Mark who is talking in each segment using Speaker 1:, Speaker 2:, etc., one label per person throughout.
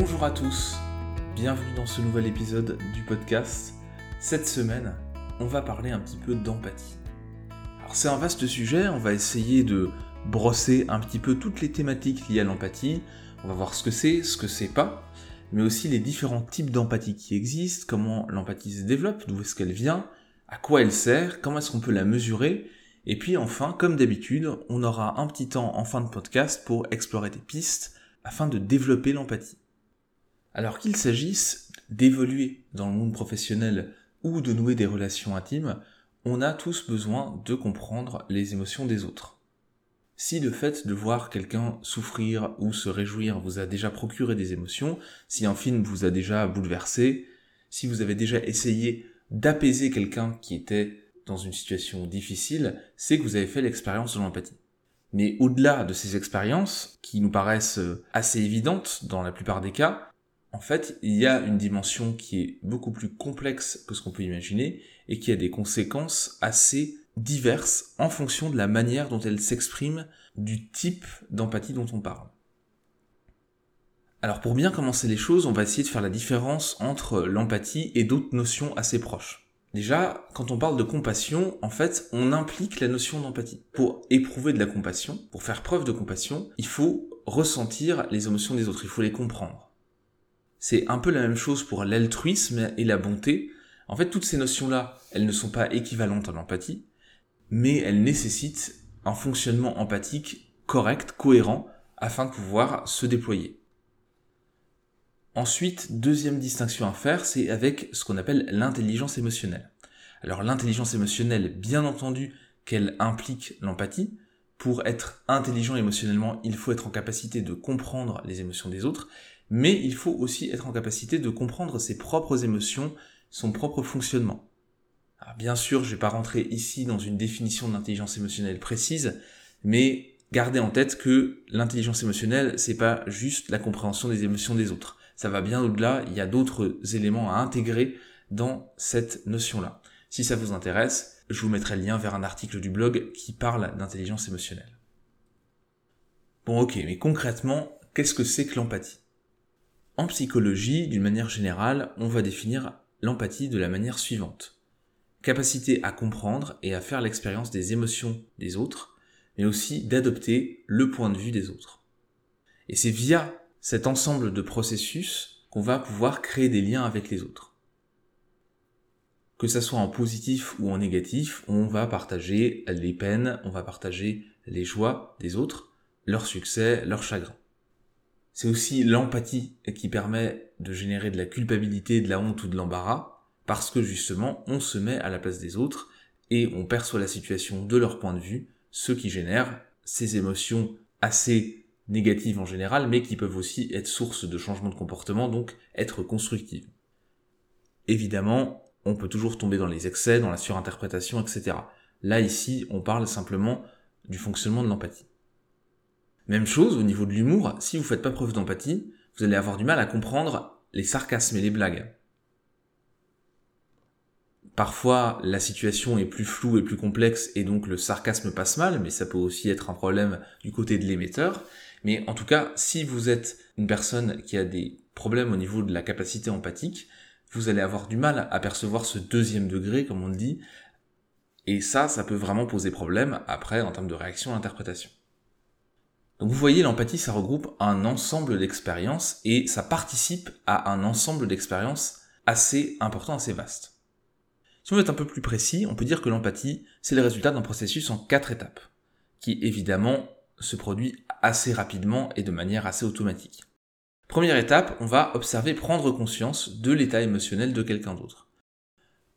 Speaker 1: Bonjour à tous, bienvenue dans ce nouvel épisode du podcast. Cette semaine, on va parler un petit peu d'empathie. Alors c'est un vaste sujet, on va essayer de brosser un petit peu toutes les thématiques liées à l'empathie, on va voir ce que c'est, ce que c'est pas, mais aussi les différents types d'empathie qui existent, comment l'empathie se développe, d'où est-ce qu'elle vient, à quoi elle sert, comment est-ce qu'on peut la mesurer, et puis enfin, comme d'habitude, on aura un petit temps en fin de podcast pour explorer des pistes afin de développer l'empathie. Alors qu'il s'agisse d'évoluer dans le monde professionnel ou de nouer des relations intimes, on a tous besoin de comprendre les émotions des autres. Si le fait de voir quelqu'un souffrir ou se réjouir vous a déjà procuré des émotions, si un film vous a déjà bouleversé, si vous avez déjà essayé d'apaiser quelqu'un qui était dans une situation difficile, c'est que vous avez fait l'expérience de l'empathie. Mais au-delà de ces expériences, qui nous paraissent assez évidentes dans la plupart des cas, en fait, il y a une dimension qui est beaucoup plus complexe que ce qu'on peut imaginer et qui a des conséquences assez diverses en fonction de la manière dont elle s'exprime, du type d'empathie dont on parle. Alors pour bien commencer les choses, on va essayer de faire la différence entre l'empathie et d'autres notions assez proches. Déjà, quand on parle de compassion, en fait, on implique la notion d'empathie. Pour éprouver de la compassion, pour faire preuve de compassion, il faut ressentir les émotions des autres, il faut les comprendre. C'est un peu la même chose pour l'altruisme et la bonté. En fait, toutes ces notions-là, elles ne sont pas équivalentes à l'empathie, mais elles nécessitent un fonctionnement empathique correct, cohérent, afin de pouvoir se déployer. Ensuite, deuxième distinction à faire, c'est avec ce qu'on appelle l'intelligence émotionnelle. Alors l'intelligence émotionnelle, bien entendu qu'elle implique l'empathie. Pour être intelligent émotionnellement, il faut être en capacité de comprendre les émotions des autres, mais il faut aussi être en capacité de comprendre ses propres émotions, son propre fonctionnement. bien sûr, je vais pas rentrer ici dans une définition d'intelligence émotionnelle précise, mais gardez en tête que l'intelligence émotionnelle, c'est pas juste la compréhension des émotions des autres ça va bien au-delà, il y a d'autres éléments à intégrer dans cette notion-là. Si ça vous intéresse, je vous mettrai le lien vers un article du blog qui parle d'intelligence émotionnelle. Bon ok, mais concrètement, qu'est-ce que c'est que l'empathie? En psychologie, d'une manière générale, on va définir l'empathie de la manière suivante. Capacité à comprendre et à faire l'expérience des émotions des autres, mais aussi d'adopter le point de vue des autres. Et c'est via cet ensemble de processus qu'on va pouvoir créer des liens avec les autres. Que ça soit en positif ou en négatif, on va partager les peines, on va partager les joies des autres, leurs succès, leurs chagrins. C'est aussi l'empathie qui permet de générer de la culpabilité, de la honte ou de l'embarras, parce que justement on se met à la place des autres et on perçoit la situation de leur point de vue, ce qui génère ces émotions assez négatives en général, mais qui peuvent aussi être source de changement de comportement, donc être constructives. Évidemment, on peut toujours tomber dans les excès, dans la surinterprétation, etc. Là, ici, on parle simplement du fonctionnement de l'empathie. Même chose au niveau de l'humour, si vous faites pas preuve d'empathie, vous allez avoir du mal à comprendre les sarcasmes et les blagues. Parfois, la situation est plus floue et plus complexe et donc le sarcasme passe mal, mais ça peut aussi être un problème du côté de l'émetteur. Mais en tout cas, si vous êtes une personne qui a des problèmes au niveau de la capacité empathique, vous allez avoir du mal à percevoir ce deuxième degré, comme on le dit, et ça, ça peut vraiment poser problème après en termes de réaction à l'interprétation. Donc vous voyez, l'empathie, ça regroupe un ensemble d'expériences et ça participe à un ensemble d'expériences assez important, assez vaste. Si on veut être un peu plus précis, on peut dire que l'empathie, c'est le résultat d'un processus en quatre étapes, qui évidemment se produit assez rapidement et de manière assez automatique. Première étape, on va observer prendre conscience de l'état émotionnel de quelqu'un d'autre.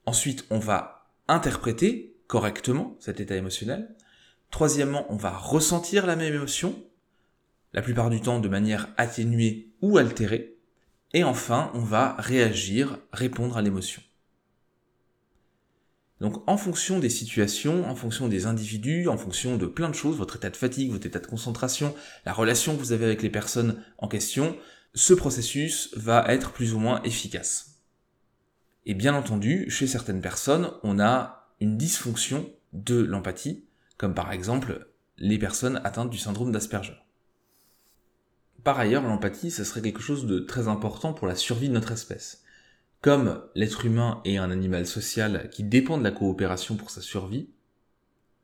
Speaker 1: Ensuite, on va interpréter correctement cet état émotionnel. Troisièmement, on va ressentir la même émotion, la plupart du temps de manière atténuée ou altérée. Et enfin, on va réagir, répondre à l'émotion. Donc en fonction des situations, en fonction des individus, en fonction de plein de choses, votre état de fatigue, votre état de concentration, la relation que vous avez avec les personnes en question, ce processus va être plus ou moins efficace. Et bien entendu, chez certaines personnes, on a une dysfonction de l'empathie, comme par exemple les personnes atteintes du syndrome d'Asperger. Par ailleurs, l'empathie, ça serait quelque chose de très important pour la survie de notre espèce. Comme l'être humain est un animal social qui dépend de la coopération pour sa survie,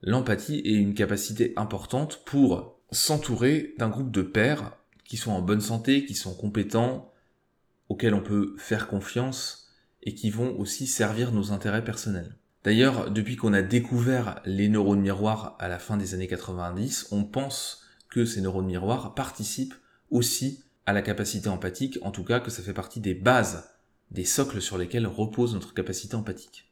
Speaker 1: l'empathie est une capacité importante pour s'entourer d'un groupe de pairs qui sont en bonne santé, qui sont compétents, auxquels on peut faire confiance et qui vont aussi servir nos intérêts personnels. D'ailleurs, depuis qu'on a découvert les neurones miroirs à la fin des années 90, on pense que ces neurones miroirs participent aussi à la capacité empathique, en tout cas que ça fait partie des bases, des socles sur lesquels repose notre capacité empathique.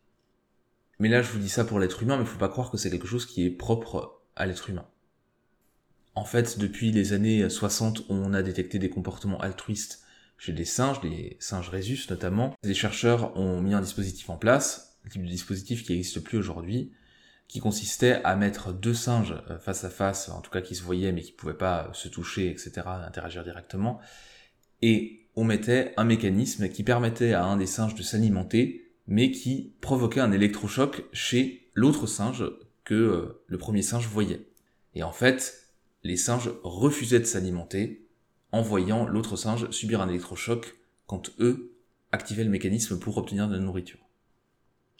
Speaker 1: Mais là, je vous dis ça pour l'être humain, mais il faut pas croire que c'est quelque chose qui est propre à l'être humain. En fait, depuis les années 60, on a détecté des comportements altruistes chez des singes, les singes rhésus notamment. Des chercheurs ont mis un dispositif en place, un type de dispositif qui n'existe plus aujourd'hui, qui consistait à mettre deux singes euh, face à face, en tout cas qui se voyaient mais qui pouvaient pas se toucher, etc., interagir directement, et on mettait un mécanisme qui permettait à un des singes de s'alimenter, mais qui provoquait un électrochoc chez l'autre singe que euh, le premier singe voyait. Et en fait, les singes refusaient de s'alimenter en voyant l'autre singe subir un électrochoc quand eux activaient le mécanisme pour obtenir de la nourriture.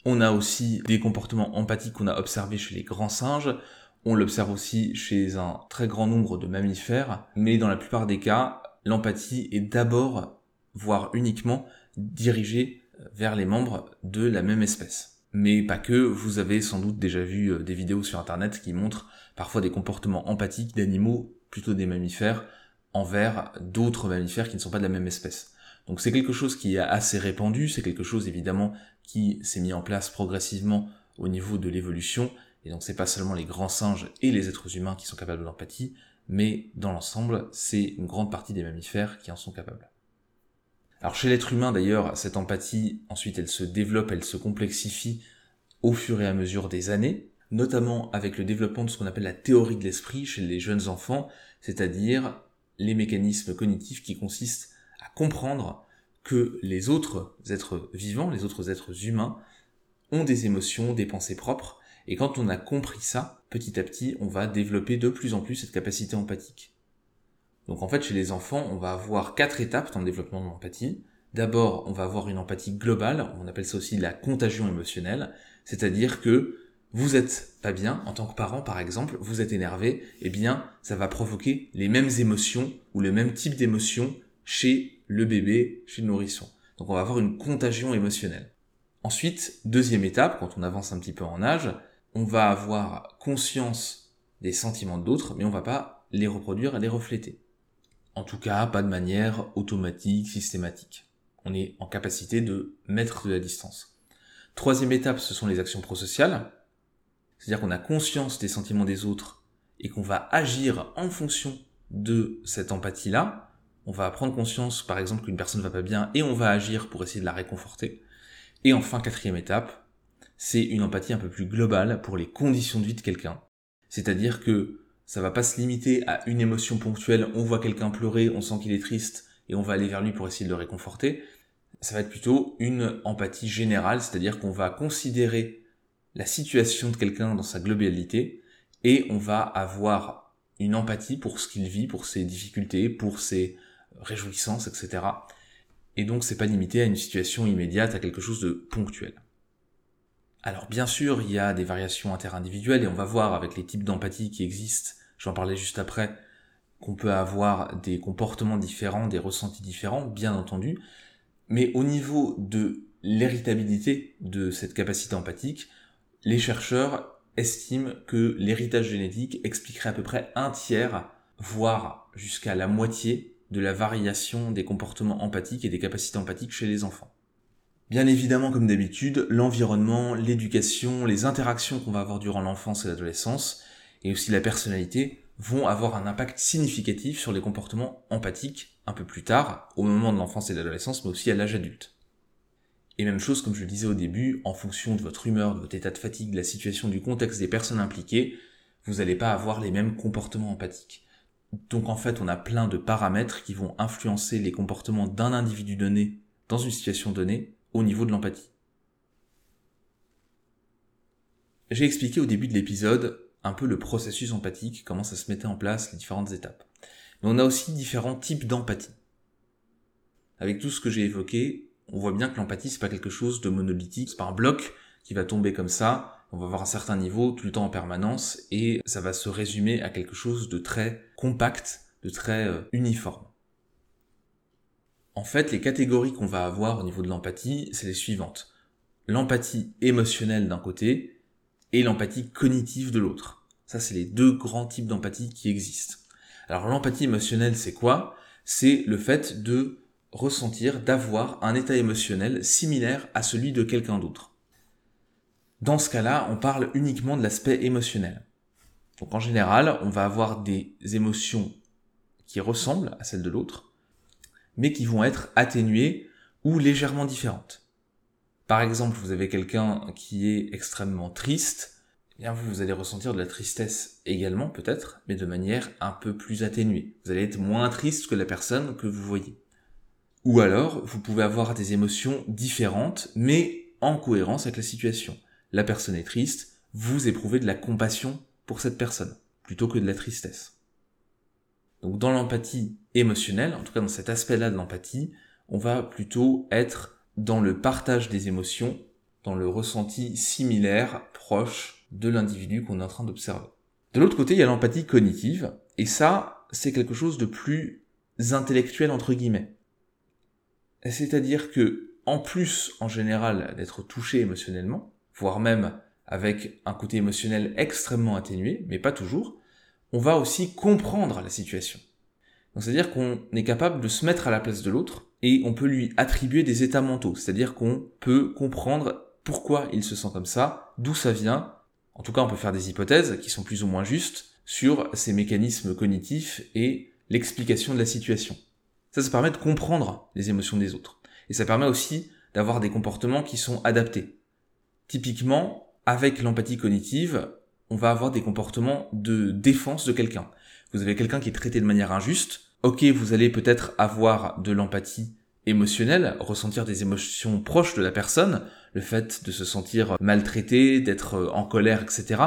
Speaker 1: On a aussi des comportements empathiques qu'on a observés chez les grands singes. On l'observe aussi chez un très grand nombre de mammifères. Mais dans la plupart des cas, l'empathie est d'abord, voire uniquement, dirigée vers les membres de la même espèce. Mais pas que, vous avez sans doute déjà vu euh, des vidéos sur internet qui montrent parfois des comportements empathiques d'animaux, plutôt des mammifères, envers d'autres mammifères qui ne sont pas de la même espèce. Donc c'est quelque chose qui est assez répandu, c'est quelque chose évidemment qui s'est mis en place progressivement au niveau de l'évolution, et donc c'est pas seulement les grands singes et les êtres humains qui sont capables d'empathie, mais dans l'ensemble, c'est une grande partie des mammifères qui en sont capables. Alors chez l'être humain d'ailleurs, cette empathie, ensuite elle se développe, elle se complexifie au fur et à mesure des années, notamment avec le développement de ce qu'on appelle la théorie de l'esprit chez les jeunes enfants, c'est-à-dire les mécanismes cognitifs qui consistent comprendre que les autres êtres vivants, les autres êtres humains, ont des émotions, des pensées propres, et quand on a compris ça, petit à petit, on va développer de plus en plus cette capacité empathique. Donc en fait, chez les enfants, on va avoir quatre étapes dans le développement de l'empathie. D'abord, on va avoir une empathie globale, on appelle ça aussi la contagion émotionnelle, c'est-à-dire que vous êtes pas bien. En tant que parent par exemple, vous êtes énervé, eh bien ça va provoquer les mêmes émotions ou le même type d'émotions chez le bébé, chez le nourrisson. Donc on va avoir une contagion émotionnelle. Ensuite, deuxième étape, quand on avance un petit peu en âge, on va avoir conscience des sentiments d'autres, mais on va pas les reproduire et les refléter. En tout cas, pas de manière automatique, systématique. On est en capacité de mettre de la distance. Troisième étape, ce sont les actions prosociales. C'est-à-dire qu'on a conscience des sentiments des autres et qu'on va agir en fonction de cette empathie-là. On va prendre conscience, par exemple, qu'une personne va pas bien et on va agir pour essayer de la réconforter. Et enfin, quatrième étape, c'est une empathie un peu plus globale pour les conditions de vie de quelqu'un. C'est-à-dire que ça va pas se limiter à une émotion ponctuelle, on voit quelqu'un pleurer, on sent qu'il est triste et on va aller vers lui pour essayer de le réconforter. Ça va être plutôt une empathie générale, c'est-à-dire qu'on va considérer la situation de quelqu'un dans sa globalité et on va avoir une empathie pour ce qu'il vit, pour ses difficultés, pour ses réjouissances, etc. Et donc c'est pas limité à une situation immédiate, à quelque chose de ponctuel. Alors bien sûr, il y a des variations interindividuelles et on va voir avec les types d'empathie qui existent, j'en parlais juste après, qu'on peut avoir des comportements différents, des ressentis différents, bien entendu, mais au niveau de l'héritabilité de cette capacité empathique, les chercheurs estiment que l'héritage génétique expliquerait à peu près un tiers, voire jusqu'à la moitié de la variation des comportements empathiques et des capacités empathiques chez les enfants. Bien évidemment, comme d'habitude, l'environnement, l'éducation, les interactions qu'on va avoir durant l'enfance et l'adolescence, et aussi la personnalité, vont avoir un impact significatif sur les comportements empathiques un peu plus tard, au moment de l'enfance et de l'adolescence, mais aussi à l'âge adulte. Et même chose, comme je le disais au début, en fonction de votre humeur, de votre état de fatigue, de la situation, du contexte des personnes impliquées, vous n'allez pas avoir les mêmes comportements empathiques. Donc en fait, on a plein de paramètres qui vont influencer les comportements d'un individu donné dans une situation donnée au niveau de l'empathie. J'ai expliqué au début de l'épisode un peu le processus empathique, comment ça se mettait en place, les différentes étapes. Mais on a aussi différents types d'empathie. Avec tout ce que j'ai évoqué, on voit bien que l'empathie c'est pas quelque chose de monolithique, c'est pas un bloc qui va tomber comme ça, on va avoir un certain niveau tout le temps en permanence et ça va se résumer à quelque chose de très compact, de très euh, uniforme. En fait, les catégories qu'on va avoir au niveau de l'empathie, c'est les suivantes. L'empathie émotionnelle d'un côté et l'empathie cognitive de l'autre. Ça, c'est les deux grands types d'empathie qui existent. Alors l'empathie émotionnelle, c'est quoi? C'est le fait de ressentir, d'avoir un état émotionnel similaire à celui de quelqu'un d'autre. Dans ce cas-là, on parle uniquement de l'aspect émotionnel. Donc en général, on va avoir des émotions qui ressemblent à celles de l'autre, mais qui vont être atténuées ou légèrement différentes. Par exemple, vous avez quelqu'un qui est extrêmement triste, eh bien vous, allez ressentir de la tristesse également peut-être, mais de manière un peu plus atténuée. Vous allez être moins triste que la personne que vous voyez. Ou alors, vous pouvez avoir des émotions différentes, mais en cohérence avec la situation. La personne est triste, vous éprouvez de la compassion pour cette personne, plutôt que de la tristesse. Donc dans l'empathie émotionnelle, en tout cas dans cet aspect-là de l'empathie, on va plutôt être dans le partage des émotions, dans le ressenti similaire, proche de l'individu qu'on est en train d'observer. De l'autre côté, il y a l'empathie cognitive, et ça, c'est quelque chose de plus intellectuel entre guillemets. C'est-à-dire que, en plus, en général, d'être touché émotionnellement, voire même avec un côté émotionnel extrêmement atténué, mais pas toujours, on va aussi comprendre la situation. c'est-à-dire qu'on est capable de se mettre à la place de l'autre et on peut lui attribuer des états mentaux, c'est-à-dire qu'on peut comprendre pourquoi il se sent comme ça, d'où ça vient. En tout cas, on peut faire des hypothèses qui sont plus ou moins justes sur ces mécanismes cognitifs et l'explication de la situation. Ça, ça permet de comprendre les émotions des autres. Et ça permet aussi d'avoir des comportements qui sont adaptés. Typiquement, avec l'empathie cognitive, on va avoir des comportements de défense de quelqu'un. Vous avez quelqu'un qui est traité de manière injuste. Ok, vous allez peut-être avoir de l'empathie émotionnelle, ressentir des émotions proches de la personne, le fait de se sentir maltraité, d'être en colère, etc.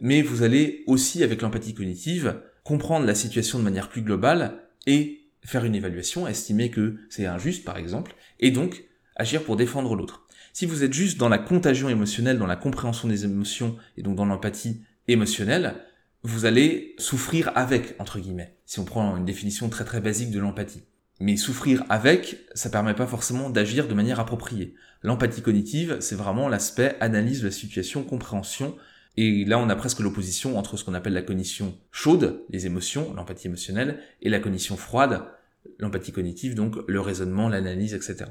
Speaker 1: Mais vous allez aussi, avec l'empathie cognitive, comprendre la situation de manière plus globale et faire une évaluation, estimer que c'est injuste, par exemple, et donc agir pour défendre l'autre. Si vous êtes juste dans la contagion émotionnelle, dans la compréhension des émotions et donc dans l'empathie émotionnelle, vous allez souffrir avec, entre guillemets, si on prend une définition très très basique de l'empathie. Mais souffrir avec, ça permet pas forcément d'agir de manière appropriée. L'empathie cognitive, c'est vraiment l'aspect analyse de la situation, compréhension, et là on a presque l'opposition entre ce qu'on appelle la cognition chaude, les émotions, l'empathie émotionnelle, et la cognition froide, l'empathie cognitive, donc le raisonnement, l'analyse, etc.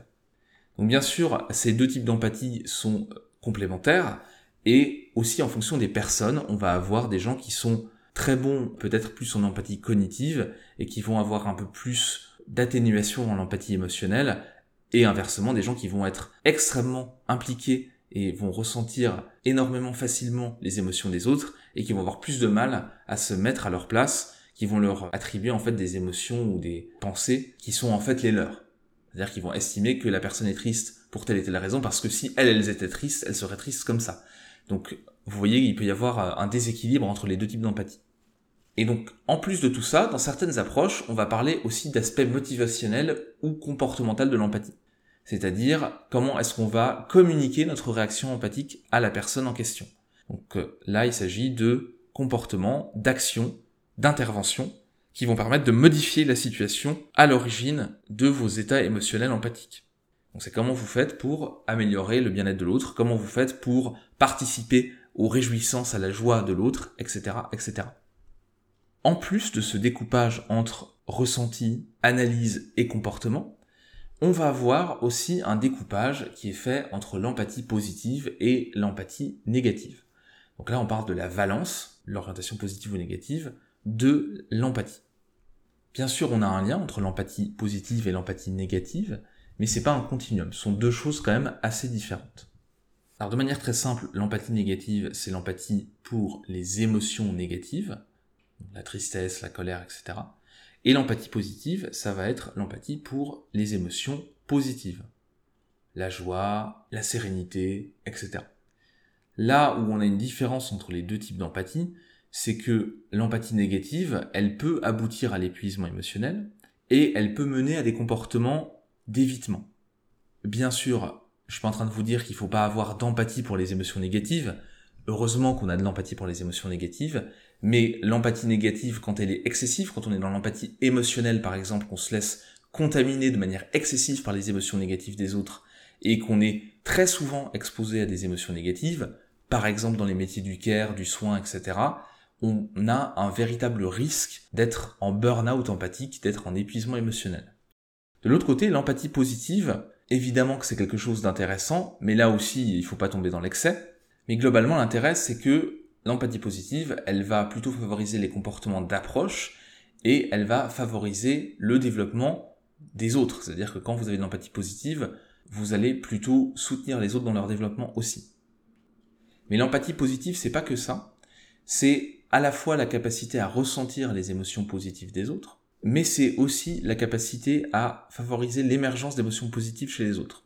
Speaker 1: Donc bien sûr, ces deux types d'empathie sont complémentaires et aussi en fonction des personnes, on va avoir des gens qui sont très bons, peut-être plus en empathie cognitive et qui vont avoir un peu plus d'atténuation dans l'empathie émotionnelle et inversement des gens qui vont être extrêmement impliqués et vont ressentir énormément facilement les émotions des autres et qui vont avoir plus de mal à se mettre à leur place, qui vont leur attribuer en fait des émotions ou des pensées qui sont en fait les leurs. C'est-à-dire qu'ils vont estimer que la personne est triste pour telle et telle raison, parce que si elle, elle était triste, elle serait triste comme ça. Donc, vous voyez, il peut y avoir euh, un déséquilibre entre les deux types d'empathie. Et donc, en plus de tout ça, dans certaines approches, on va parler aussi d'aspect motivationnel ou comportemental de l'empathie. C'est-à-dire, comment est-ce qu'on va communiquer notre réaction empathique à la personne en question. Donc euh, là, il s'agit de comportements, d'actions, d'interventions qui vont permettre de modifier la situation à l'origine de vos états émotionnels empathiques. Donc c'est comment vous faites pour améliorer le bien-être de l'autre, comment vous faites pour participer aux réjouissances, à la joie de l'autre, etc., etc. En plus de ce découpage entre ressenti, analyse et comportement, on va avoir aussi un découpage qui est fait entre l'empathie positive et l'empathie négative. Donc là, on parle de la valence, l'orientation positive ou négative, de l'empathie. Bien sûr, on a un lien entre l'empathie positive et l'empathie négative, mais c'est pas un continuum. Ce sont deux choses quand même assez différentes. Alors de manière très simple, l'empathie négative, c'est l'empathie pour les émotions négatives, la tristesse, la colère, etc. Et l'empathie positive, ça va être l'empathie pour les émotions positives. La joie, la sérénité, etc. Là où on a une différence entre les deux types d'empathie, c'est que l'empathie négative, elle peut aboutir à l'épuisement émotionnel et elle peut mener à des comportements d'évitement. Bien sûr, je suis pas en train de vous dire qu'il faut pas avoir d'empathie pour les émotions négatives. Heureusement qu'on a de l'empathie pour les émotions négatives, mais l'empathie négative, quand elle est excessive, quand on est dans l'empathie émotionnelle par exemple, qu'on se laisse contaminer de manière excessive par les émotions négatives des autres, et qu'on est très souvent exposé à des émotions négatives, par exemple dans les métiers du care, du soin, etc., on a un véritable risque d'être en burn-out empathique, d'être en épuisement émotionnel. De l'autre côté, l'empathie positive, évidemment que c'est quelque chose d'intéressant, mais là aussi, il faut pas tomber dans l'excès. Mais globalement, l'intérêt, c'est que l'empathie positive, elle va plutôt favoriser les comportements d'approche et elle va favoriser le développement des autres. C'est-à-dire que quand vous avez de l'empathie positive, vous allez plutôt soutenir les autres dans leur développement aussi. Mais l'empathie positive, c'est pas que ça. C'est à la fois la capacité à ressentir les émotions positives des autres, mais c'est aussi la capacité à favoriser l'émergence d'émotions positives chez les autres.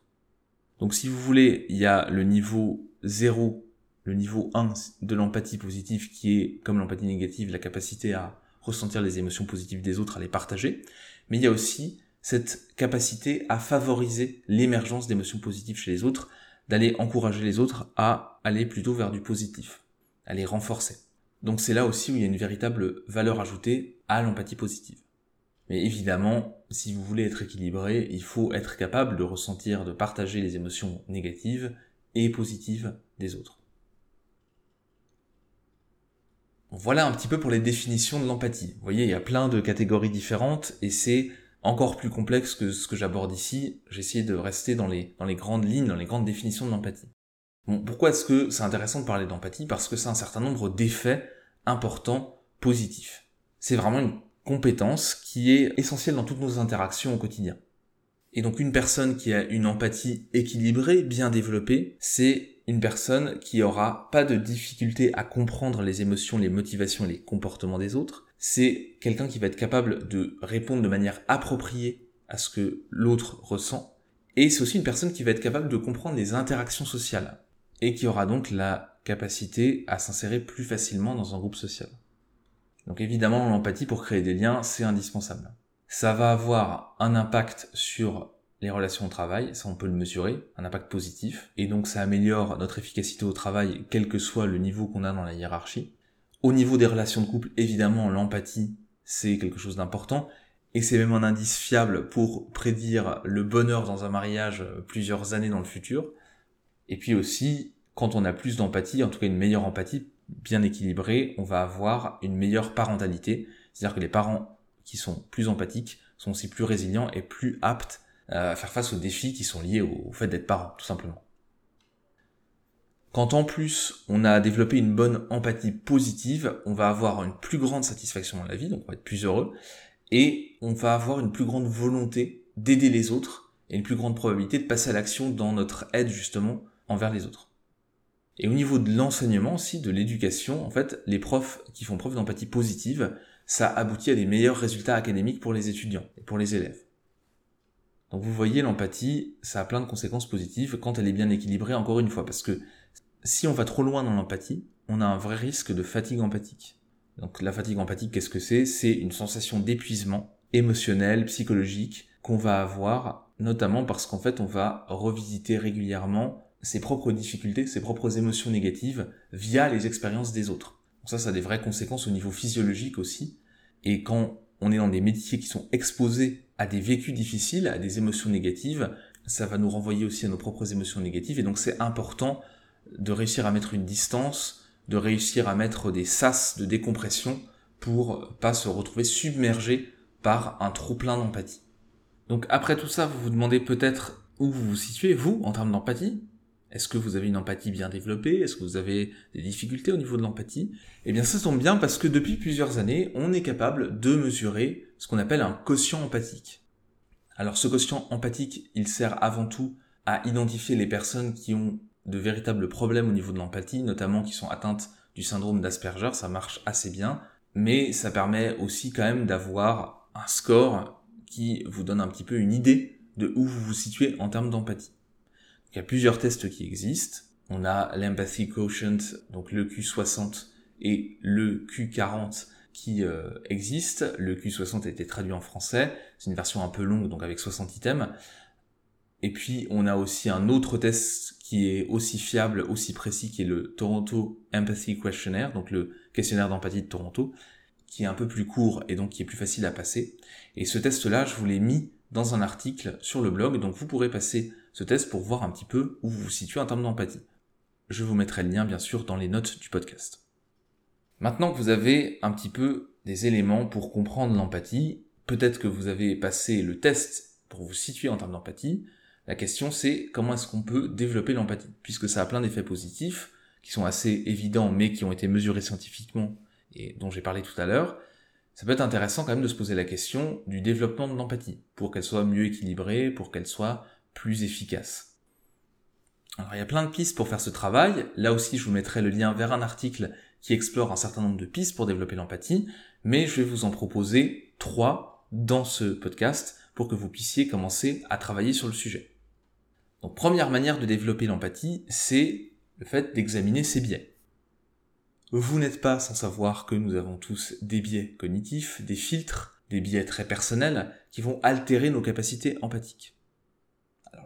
Speaker 1: Donc si vous voulez, il y a le niveau 0, le niveau 1 de l'empathie positive qui est, comme l'empathie négative, la capacité à ressentir les émotions positives des autres, à les partager, mais il y a aussi cette capacité à favoriser l'émergence d'émotions positives chez les autres, d'aller encourager les autres à aller plutôt vers du positif, à les renforcer. Donc c'est là aussi où il y a une véritable valeur ajoutée à l'empathie positive. Mais évidemment, si vous voulez être équilibré, il faut être capable de ressentir, de partager les émotions négatives et positives des autres. Voilà un petit peu pour les définitions de l'empathie. Vous voyez, il y a plein de catégories différentes et c'est encore plus complexe que ce que j'aborde ici. J'ai de rester dans les, dans les grandes lignes, dans les grandes définitions de l'empathie. Bon, pourquoi est-ce que c'est intéressant de parler d'empathie? Parce que c'est un certain nombre d'effets importants positifs. C'est vraiment une compétence qui est essentielle dans toutes nos interactions au quotidien. Et donc une personne qui a une empathie équilibrée, bien développée, c'est une personne qui aura pas de difficulté à comprendre les émotions, les motivations et les comportements des autres, c'est quelqu'un qui va être capable de répondre de manière appropriée à ce que l'autre ressent. Et c'est aussi une personne qui va être capable de comprendre les interactions sociales et qui aura donc la capacité à s'insérer plus facilement dans un groupe social. Donc évidemment, l'empathie pour créer des liens, c'est indispensable. Ça va avoir un impact sur les relations au travail, ça on peut le mesurer, un impact positif, et donc ça améliore notre efficacité au travail, quel que soit le niveau qu'on a dans la hiérarchie. Au niveau des relations de couple, évidemment, l'empathie, c'est quelque chose d'important, et c'est même un indice fiable pour prédire le bonheur dans un mariage plusieurs années dans le futur. Et puis aussi, quand on a plus d'empathie, en tout cas une meilleure empathie, bien équilibrée, on va avoir une meilleure parentalité. C'est-à-dire que les parents qui sont plus empathiques sont aussi plus résilients et plus aptes à faire face aux défis qui sont liés au fait d'être parent, tout simplement. Quand en plus on a développé une bonne empathie positive, on va avoir une plus grande satisfaction dans la vie, donc on va être plus heureux, et on va avoir une plus grande volonté d'aider les autres, et une plus grande probabilité de passer à l'action dans notre aide justement envers les autres. Et au niveau de l'enseignement aussi, de l'éducation, en fait, les profs qui font preuve d'empathie positive, ça aboutit à des meilleurs résultats académiques pour les étudiants et pour les élèves. Donc vous voyez, l'empathie, ça a plein de conséquences positives quand elle est bien équilibrée, encore une fois, parce que si on va trop loin dans l'empathie, on a un vrai risque de fatigue empathique. Donc la fatigue empathique, qu'est-ce que c'est? C'est une sensation d'épuisement émotionnel, psychologique, qu'on va avoir, notamment parce qu'en fait, on va revisiter régulièrement ses propres difficultés, ses propres émotions négatives via les expériences des autres. Ça, ça a des vraies conséquences au niveau physiologique aussi. Et quand on est dans des métiers qui sont exposés à des vécus difficiles, à des émotions négatives, ça va nous renvoyer aussi à nos propres émotions négatives. Et donc c'est important de réussir à mettre une distance, de réussir à mettre des sas de décompression pour pas se retrouver submergé par un trop plein d'empathie. Donc après tout ça, vous vous demandez peut-être où vous vous situez, vous, en termes d'empathie? Est-ce que vous avez une empathie bien développée? Est-ce que vous avez des difficultés au niveau de l'empathie? Eh bien ça tombe bien parce que depuis plusieurs années, on est capable de mesurer ce qu'on appelle un quotient empathique. Alors ce quotient empathique, il sert avant tout à identifier les personnes qui ont de véritables problèmes au niveau de l'empathie, notamment qui sont atteintes du syndrome d'Asperger, ça marche assez bien, mais ça permet aussi quand même d'avoir un score qui vous donne un petit peu une idée de où vous vous situez en termes d'empathie. Il y a plusieurs tests qui existent. On a l'Empathy Quotient, donc le Q60, et le Q40 qui euh, existe. Le Q60 a été traduit en français. C'est une version un peu longue, donc avec 60 items. Et puis, on a aussi un autre test qui est aussi fiable, aussi précis, qui est le Toronto Empathy Questionnaire, donc le questionnaire d'empathie de Toronto, qui est un peu plus court et donc qui est plus facile à passer. Et ce test-là, je vous l'ai mis dans un article sur le blog, donc vous pourrez passer ce test pour voir un petit peu où vous vous situez en termes d'empathie. Je vous mettrai le lien, bien sûr, dans les notes du podcast. Maintenant que vous avez un petit peu des éléments pour comprendre l'empathie, peut-être que vous avez passé le test pour vous situer en termes d'empathie, la question c'est comment est-ce qu'on peut développer l'empathie? Puisque ça a plein d'effets positifs, qui sont assez évidents mais qui ont été mesurés scientifiquement et dont j'ai parlé tout à l'heure, ça peut être intéressant quand même de se poser la question du développement de l'empathie, pour qu'elle soit mieux équilibrée, pour qu'elle soit plus efficace. Alors il y a plein de pistes pour faire ce travail, là aussi je vous mettrai le lien vers un article qui explore un certain nombre de pistes pour développer l'empathie, mais je vais vous en proposer trois dans ce podcast pour que vous puissiez commencer à travailler sur le sujet. Donc première manière de développer l'empathie, c'est le fait d'examiner ses biais. Vous n'êtes pas sans savoir que nous avons tous des biais cognitifs, des filtres, des biais très personnels qui vont altérer nos capacités empathiques.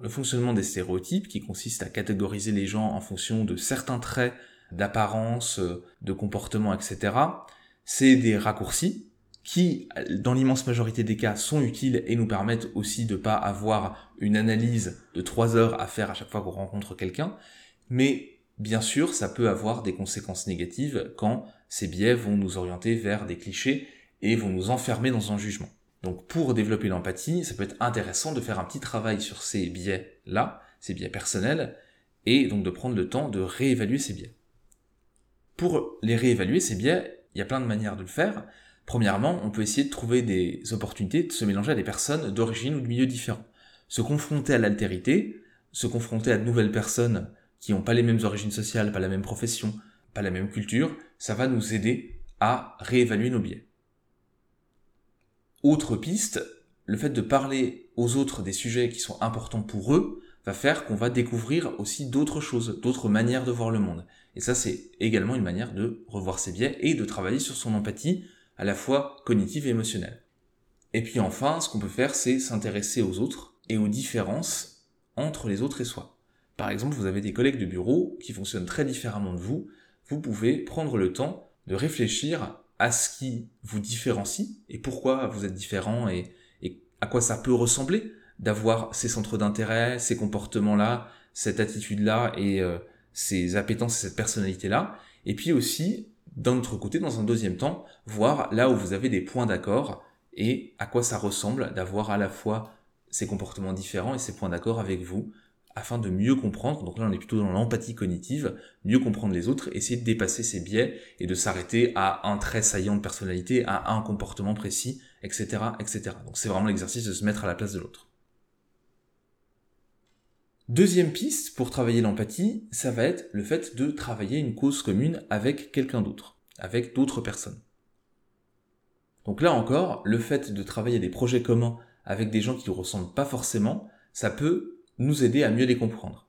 Speaker 1: Le fonctionnement des stéréotypes, qui consiste à catégoriser les gens en fonction de certains traits d'apparence, de comportement, etc., c'est des raccourcis qui, dans l'immense majorité des cas, sont utiles et nous permettent aussi de pas avoir une analyse de trois heures à faire à chaque fois qu'on rencontre quelqu'un. Mais bien sûr, ça peut avoir des conséquences négatives quand ces biais vont nous orienter vers des clichés et vont nous enfermer dans un jugement. Donc pour développer l'empathie, ça peut être intéressant de faire un petit travail sur ces biais-là, ces biais personnels, et donc de prendre le temps de réévaluer ces biais. Pour les réévaluer, ces biais, il y a plein de manières de le faire. Premièrement, on peut essayer de trouver des opportunités de se mélanger à des personnes d'origine ou de milieux différents. Se confronter à l'altérité, se confronter à de nouvelles personnes qui n'ont pas les mêmes origines sociales, pas la même profession, pas la même culture, ça va nous aider à réévaluer nos biais. Autre piste, le fait de parler aux autres des sujets qui sont importants pour eux va faire qu'on va découvrir aussi d'autres choses, d'autres manières de voir le monde. Et ça, c'est également une manière de revoir ses biais et de travailler sur son empathie à la fois cognitive et émotionnelle. Et puis enfin, ce qu'on peut faire, c'est s'intéresser aux autres et aux différences entre les autres et soi. Par exemple, vous avez des collègues de bureau qui fonctionnent très différemment de vous. Vous pouvez prendre le temps de réfléchir à ce qui vous différencie et pourquoi vous êtes différent et, à quoi ça peut ressembler d'avoir ces centres d'intérêt, ces comportements-là, cette attitude-là et euh, ces appétences et cette personnalité-là. Et puis aussi d'un autre côté, dans un deuxième temps, voir là où vous avez des points d'accord et à quoi ça ressemble d'avoir à la fois ces comportements différents et ces points d'accord avec vous afin de mieux comprendre, donc là on est plutôt dans l'empathie cognitive, mieux comprendre les autres, essayer de dépasser ces biais et de s'arrêter à un trait saillant de personnalité, à un comportement précis, etc. etc. Donc c'est vraiment l'exercice de se mettre à la place de l'autre. Deuxième piste pour travailler l'empathie, ça va être le fait de travailler une cause commune avec quelqu'un d'autre, avec d'autres personnes. Donc là encore, le fait de travailler des projets communs avec des gens qui ne ressemblent pas forcément, ça peut nous aider à mieux les comprendre.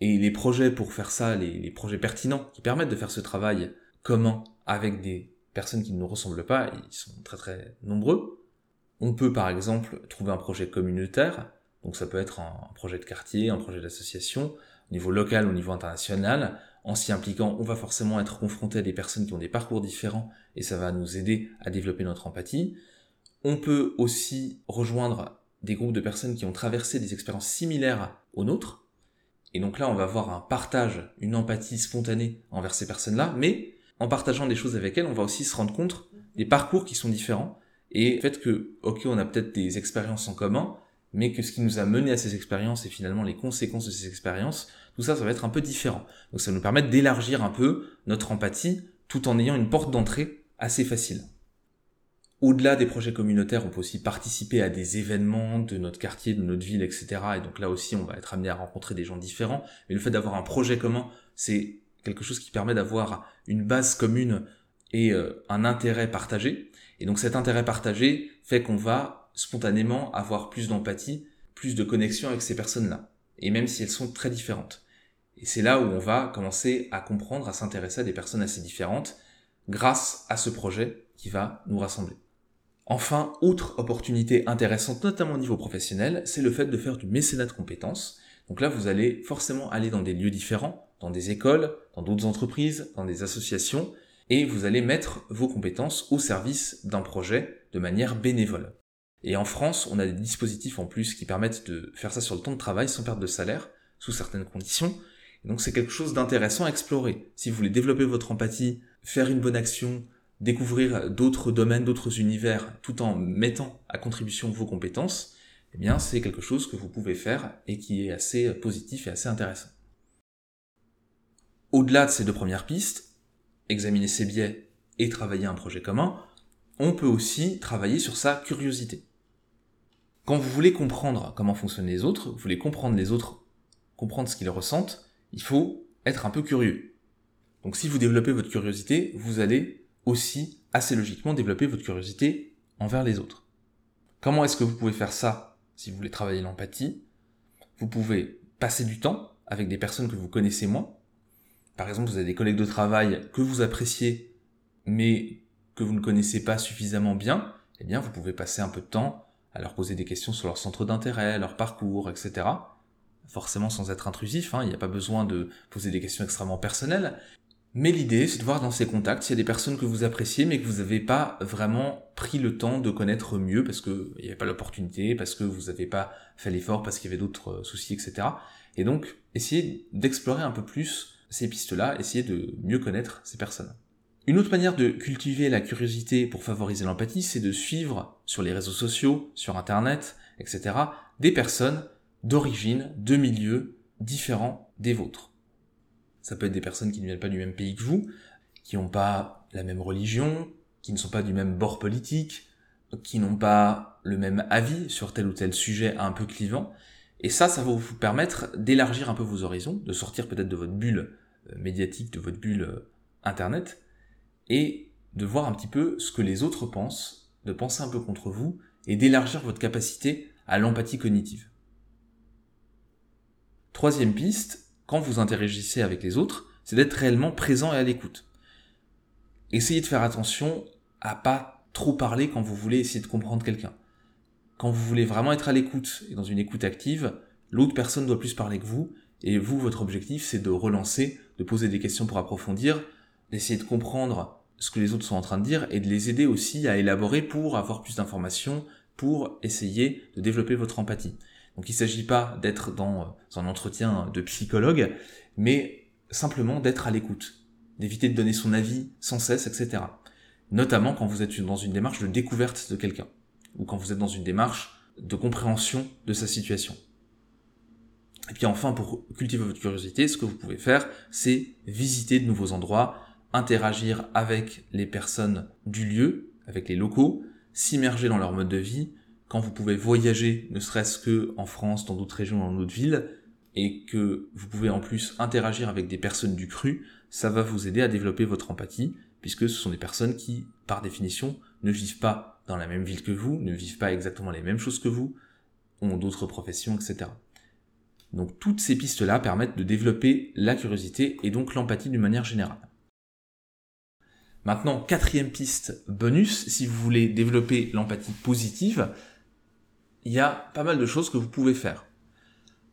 Speaker 1: Et les projets pour faire ça, les, les projets pertinents qui permettent de faire ce travail commun avec des personnes qui ne nous ressemblent pas, ils sont très très nombreux. On peut par exemple trouver un projet communautaire donc ça peut être un, projet de quartier, un projet d'association, au niveau local, au niveau international. En s'y impliquant, on va forcément être confronté à des personnes qui ont des parcours différents et ça va nous aider à développer notre empathie. On peut aussi rejoindre des groupes de personnes qui ont traversé des expériences similaires aux nôtres. Et donc là, on va avoir un partage, une empathie spontanée envers ces personnes-là, mais en partageant des choses avec elles, on va aussi se rendre compte des parcours qui sont différents et le fait que, ok, on a peut-être des expériences en commun, mais que ce qui nous a mené à ces expériences et finalement les conséquences de ces expériences, tout ça, ça va être un peu différent. Donc ça va nous permettre d'élargir un peu notre empathie tout en ayant une porte d'entrée assez facile. Au-delà des projets communautaires, on peut aussi participer à des événements de notre quartier, de notre ville, etc. Et donc là aussi, on va être amené à rencontrer des gens différents. Mais le fait d'avoir un projet commun, c'est quelque chose qui permet d'avoir une base commune et euh, un intérêt partagé. Et donc cet intérêt partagé fait qu'on va spontanément avoir plus d'empathie, plus de connexion avec ces personnes-là, et même si elles sont très différentes. Et c'est là où on va commencer à comprendre, à s'intéresser à des personnes assez différentes grâce à ce projet qui va nous rassembler. Enfin, autre opportunité intéressante, notamment au niveau professionnel, c'est le fait de faire du mécénat de compétences. Donc là, vous allez forcément aller dans des lieux différents, dans des écoles, dans d'autres entreprises, dans des associations, et vous allez mettre vos compétences au service d'un projet de manière bénévole. Et en France, on a des dispositifs en plus qui permettent de faire ça sur le temps de travail sans perte de salaire, sous certaines conditions. donc c'est quelque chose d'intéressant à explorer. Si vous voulez développer votre empathie, faire une bonne action, découvrir d'autres domaines, d'autres univers, tout en mettant à contribution vos compétences, eh bien, c'est quelque chose que vous pouvez faire et qui est assez positif et assez intéressant. Au-delà de ces deux premières pistes, examiner ses biais et travailler un projet commun, on peut aussi travailler sur sa curiosité. Quand vous voulez comprendre comment fonctionnent les autres, vous voulez comprendre les autres, comprendre ce qu'ils ressentent, il faut être un peu curieux. Donc si vous développez votre curiosité, vous allez aussi assez logiquement développer votre curiosité envers les autres. Comment est-ce que vous pouvez faire ça si vous voulez travailler l'empathie? Vous pouvez passer du temps avec des personnes que vous connaissez moins. Par exemple, vous avez des collègues de travail que vous appréciez, mais que vous ne connaissez pas suffisamment bien. Eh bien, vous pouvez passer un peu de temps à leur poser des questions sur leur centre d'intérêt, leur parcours, etc. Forcément sans être intrusif, hein, il n'y a pas besoin de poser des questions extrêmement personnelles, mais l'idée, c'est de voir dans ces contacts s'il y a des personnes que vous appréciez, mais que vous n'avez pas vraiment pris le temps de connaître mieux, parce qu'il n'y avait pas l'opportunité, parce que vous n'avez pas fait l'effort, parce qu'il y avait d'autres euh, soucis, etc. Et donc, essayez d'explorer un peu plus ces pistes-là, essayez de mieux connaître ces personnes. Une autre manière de cultiver la curiosité pour favoriser l'empathie, c'est de suivre sur les réseaux sociaux, sur Internet, etc., des personnes d'origine, de milieux différents des vôtres. Ça peut être des personnes qui ne viennent pas du même pays que vous, qui n'ont pas la même religion, qui ne sont pas du même bord politique, qui n'ont pas le même avis sur tel ou tel sujet un peu clivant. Et ça, ça va vous permettre d'élargir un peu vos horizons, de sortir peut-être de votre bulle euh, médiatique, de votre bulle euh, internet, et de voir un petit peu ce que les autres pensent, de penser un peu contre vous, et d'élargir votre capacité à l'empathie cognitive. Troisième piste, vous interagissez avec les autres, c'est d'être réellement présent et à l'écoute. Essayez de faire attention à pas trop parler quand vous voulez essayer de comprendre quelqu'un. Quand vous voulez vraiment être à l'écoute et dans une écoute active, l'autre personne doit plus parler que vous, et vous, votre objectif, c'est de relancer, de poser des questions pour approfondir, d'essayer de comprendre ce que les autres sont en train de dire et de les aider aussi à élaborer pour avoir plus d'informations, pour essayer de développer votre empathie. Donc il ne s'agit pas d'être dans euh, un entretien de psychologue, mais simplement d'être à l'écoute, d'éviter de donner son avis sans cesse, etc. Notamment quand vous êtes dans une démarche de découverte de quelqu'un, ou quand vous êtes dans une démarche de compréhension de sa situation. Et puis enfin, pour cultiver votre curiosité, ce que vous pouvez faire, c'est visiter de nouveaux endroits, interagir avec les personnes du lieu, avec les locaux, s'immerger dans leur mode de vie, quand vous pouvez voyager, ne serait-ce que en France, dans d'autres régions, dans d'autres villes, et que vous pouvez en plus interagir avec des personnes du cru, ça va vous aider à développer votre empathie, puisque ce sont des personnes qui, par définition, ne vivent pas dans la même ville que vous, ne vivent pas exactement les mêmes choses que vous, ont d'autres professions, etc. Donc toutes ces pistes-là permettent de développer la curiosité et donc l'empathie d'une manière générale. Maintenant, quatrième piste bonus, si vous voulez développer l'empathie positive, il y a pas mal de choses que vous pouvez faire.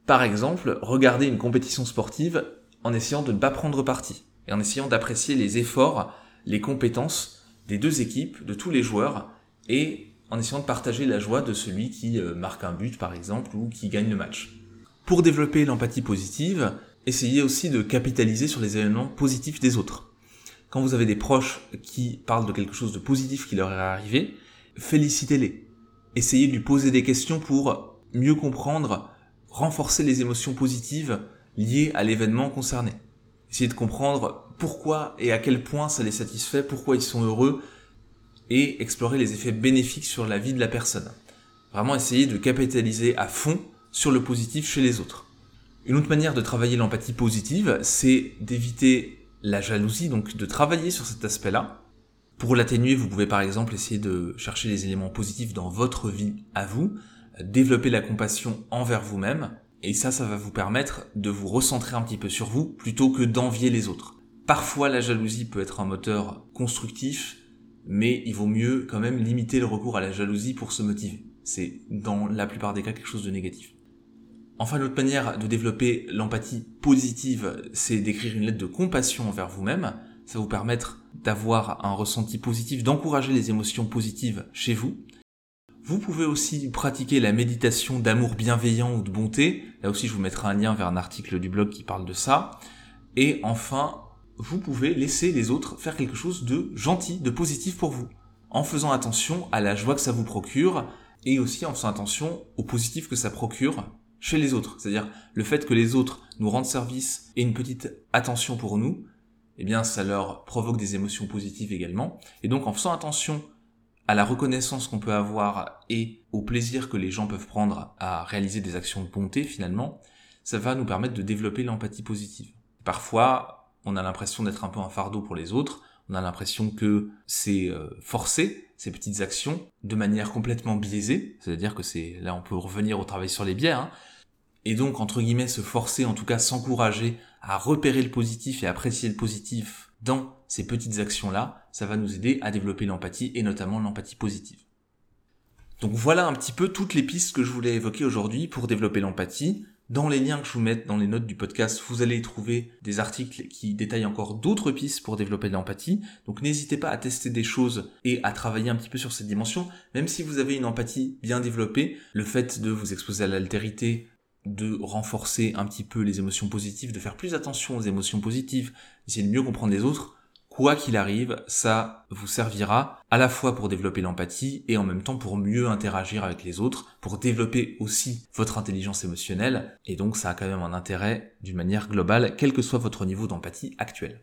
Speaker 1: Par exemple, regarder une compétition sportive en essayant de ne pas prendre parti et en essayant d'apprécier les efforts, les compétences des deux équipes, de tous les joueurs et en essayant de partager la joie de celui qui euh, marque un but par exemple ou qui gagne le match. Pour développer l'empathie positive, essayez aussi de capitaliser sur les événements positifs des autres. Quand vous avez des proches qui parlent de quelque chose de positif qui leur est arrivé, félicitez-les essayer de lui poser des questions pour mieux comprendre, renforcer les émotions positives liées à l'événement concerné. Essayer de comprendre pourquoi et à quel point ça les satisfait, pourquoi ils sont heureux, et explorer les effets bénéfiques sur la vie de la personne. Vraiment essayer de capitaliser à fond sur le positif chez les autres. Une autre manière de travailler l'empathie positive, c'est d'éviter la jalousie, donc de travailler sur cet aspect-là, pour l'atténuer, vous pouvez par exemple essayer de chercher les éléments positifs dans votre vie à vous, développer la compassion envers vous-même, Et ça, ça va vous permettre de vous recentrer un petit peu sur vous plutôt que d'envier les autres. Parfois, la jalousie peut être un moteur constructif, mais il vaut mieux quand même limiter le recours à la jalousie pour se motiver. C'est dans la plupart des cas quelque chose de négatif. Enfin, une autre manière de développer l'empathie positive, c'est d'écrire une lettre de compassion envers vous-même. Ça va vous permettre d'avoir un ressenti positif, d'encourager les émotions positives chez vous. Vous pouvez aussi pratiquer la méditation d'amour bienveillant ou de bonté. Là aussi, je vous mettrai un lien vers un article du blog qui parle de ça. Et enfin, vous pouvez laisser les autres faire quelque chose de gentil, de positif pour vous. En faisant attention à la joie que ça vous procure et aussi en faisant attention au positif que ça procure chez les autres. C'est-à-dire le fait que les autres nous rendent service et une petite attention pour nous, eh bien ça leur provoque des émotions positives également. Et donc en faisant attention à la reconnaissance qu'on peut avoir et au plaisir que les gens peuvent prendre à réaliser des actions de bonté finalement, ça va nous permettre de développer l'empathie positive. Parfois, on a l'impression d'être un peu un fardeau pour les autres, on a l'impression que c'est euh, forcé ces petites actions de manière complètement biaisée, c'est-à-dire que c'est là on peut revenir au travail sur les biais, hein, et donc entre guillemets se forcer, en tout cas s'encourager à repérer le positif et apprécier le positif dans ces petites actions-là, ça va nous aider à développer l'empathie et notamment l'empathie positive. Donc voilà un petit peu toutes les pistes que je voulais évoquer aujourd'hui pour développer l'empathie. Dans les liens que je vous mets dans les notes du podcast, vous allez trouver des articles qui détaillent encore d'autres pistes pour développer l'empathie. Donc n'hésitez pas à tester des choses et à travailler un petit peu sur cette dimension. Même si vous avez une empathie bien développée, le fait de vous exposer à l'altérité, de renforcer un petit peu les émotions positives, de faire plus attention aux émotions positives, d'essayer de mieux comprendre les autres, quoi qu'il arrive, ça vous servira à la fois pour développer l'empathie et en même temps pour mieux interagir avec les autres, pour développer aussi votre intelligence émotionnelle, et donc ça a quand même un intérêt d'une manière globale, quel que soit votre niveau d'empathie actuel.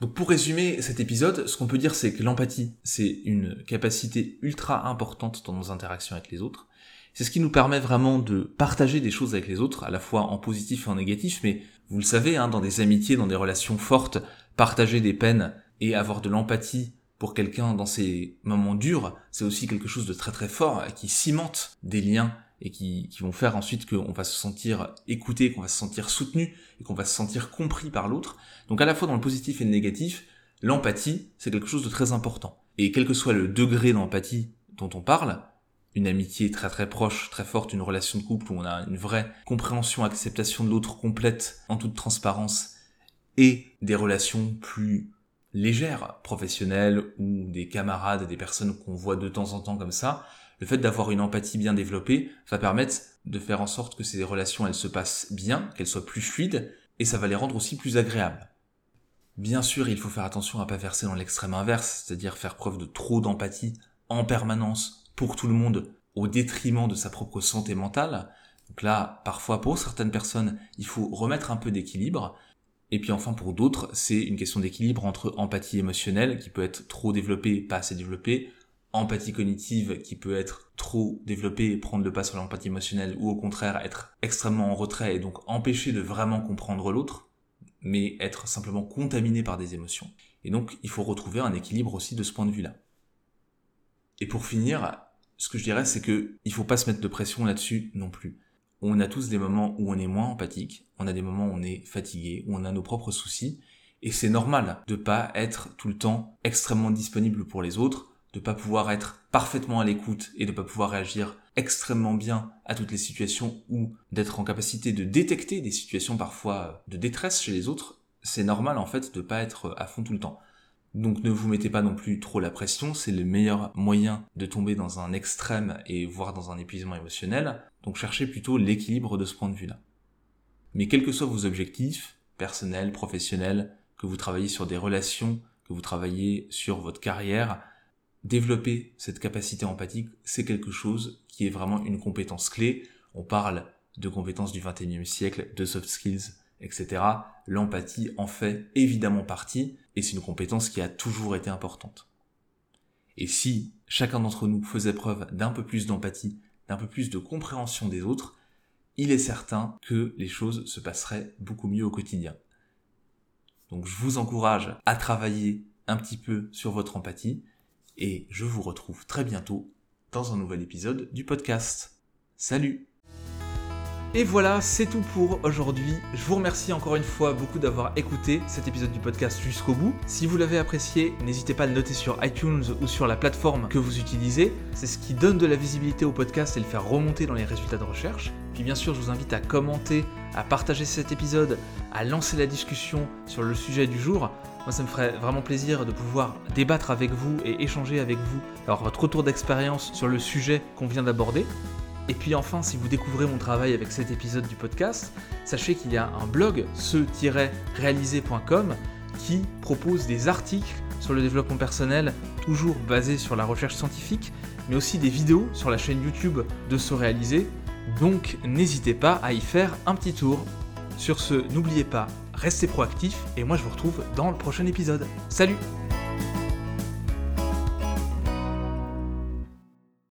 Speaker 1: Donc pour résumer cet épisode, ce qu'on peut dire c'est que l'empathie, c'est une capacité ultra importante dans nos interactions avec les autres. C'est ce qui nous permet vraiment de partager des choses avec les autres, à la fois en positif et en négatif, mais vous le savez, hein, dans des amitiés, dans des relations fortes, partager des peines et avoir de l'empathie pour quelqu'un dans ces moments durs, c'est aussi quelque chose de très très fort qui cimente des liens et qui, qui vont faire ensuite qu'on va se sentir écouté, qu'on va se sentir soutenu et qu'on va se sentir compris par l'autre. Donc à la fois dans le positif et le négatif, l'empathie, c'est quelque chose de très important. Et quel que soit le degré d'empathie dont on parle, une amitié très très proche, très forte, une relation de couple où on a une vraie compréhension, acceptation de l'autre complète en toute transparence, et des relations plus légères, professionnelles ou des camarades, des personnes qu'on voit de temps en temps comme ça, le fait d'avoir une empathie bien développée va permettre de faire en sorte que ces relations elles se passent bien, qu'elles soient plus fluides, et ça va les rendre aussi plus agréables. Bien sûr, il faut faire attention à pas verser dans l'extrême inverse, c'est-à-dire faire preuve de trop d'empathie en permanence pour tout le monde au détriment de sa propre santé mentale. Donc là, parfois pour certaines personnes, il faut remettre un peu d'équilibre. Et puis enfin pour d'autres, c'est une question d'équilibre entre empathie émotionnelle qui peut être trop développée, pas assez développée, empathie cognitive qui peut être trop développée prendre le pas sur l'empathie émotionnelle ou au contraire être extrêmement en retrait et donc empêcher de vraiment comprendre l'autre, mais être simplement contaminé par des émotions. Et donc il faut retrouver un équilibre aussi de ce point de vue-là. Et pour finir, ce que je dirais, c'est que il faut pas se mettre de pression là-dessus non plus. On a tous des moments où on est moins empathique, on a des moments où on est fatigué, où on a nos propres soucis, et c'est normal de pas être tout le temps extrêmement disponible pour les autres, de pas pouvoir être parfaitement à l'écoute et de pas pouvoir réagir extrêmement bien à toutes les situations ou d'être en capacité de détecter des situations parfois de détresse chez les autres. C'est normal en fait de pas être à fond tout le temps. Donc ne vous mettez pas non plus trop la pression, c'est le meilleur moyen de tomber dans un extrême et voire dans un épuisement émotionnel. Donc cherchez plutôt l'équilibre de ce point de vue-là. Mais quels que soient vos objectifs, personnels, professionnels, que vous travaillez sur des relations, que vous travaillez sur votre carrière, développer cette capacité empathique, c'est quelque chose qui est vraiment une compétence clé. On parle de compétences du 21e siècle, de soft skills, etc. L'empathie en fait évidemment partie et c'est une compétence qui a toujours été importante. Et si chacun d'entre nous faisait preuve d'un peu plus d'empathie, d'un peu plus de compréhension des autres, il est certain que les choses se passeraient beaucoup mieux au quotidien. Donc je vous encourage à travailler un petit peu sur votre empathie et je vous retrouve très bientôt dans un nouvel épisode du podcast. Salut Et voilà, c'est tout pour aujourd'hui. Je vous remercie encore une fois beaucoup d'avoir écouté cet épisode du podcast jusqu'au bout. Si vous l'avez apprécié, n'hésitez pas à le noter sur iTunes ou sur la plateforme que vous utilisez. C'est ce qui donne de la visibilité au podcast et le faire remonter dans les résultats de recherche. Puis bien sûr, je vous invite à commenter, à partager cet épisode, à lancer la discussion sur le sujet du jour. Moi, ça me ferait vraiment plaisir de pouvoir débattre avec vous et échanger avec vous, votre retour d'expérience sur le sujet qu'on vient d'aborder. Et puis enfin, si vous découvrez mon travail avec cet épisode du podcast, sachez qu'il y a un blog, ce-réalisé.com, qui propose des articles sur le développement personnel, toujours basés sur la recherche scientifique, mais aussi des vidéos sur la chaîne YouTube de Se Réaliser. Donc n'hésitez pas à y faire un petit tour. Sur ce, n'oubliez pas, restez proactifs et moi je vous retrouve dans le prochain épisode. Salut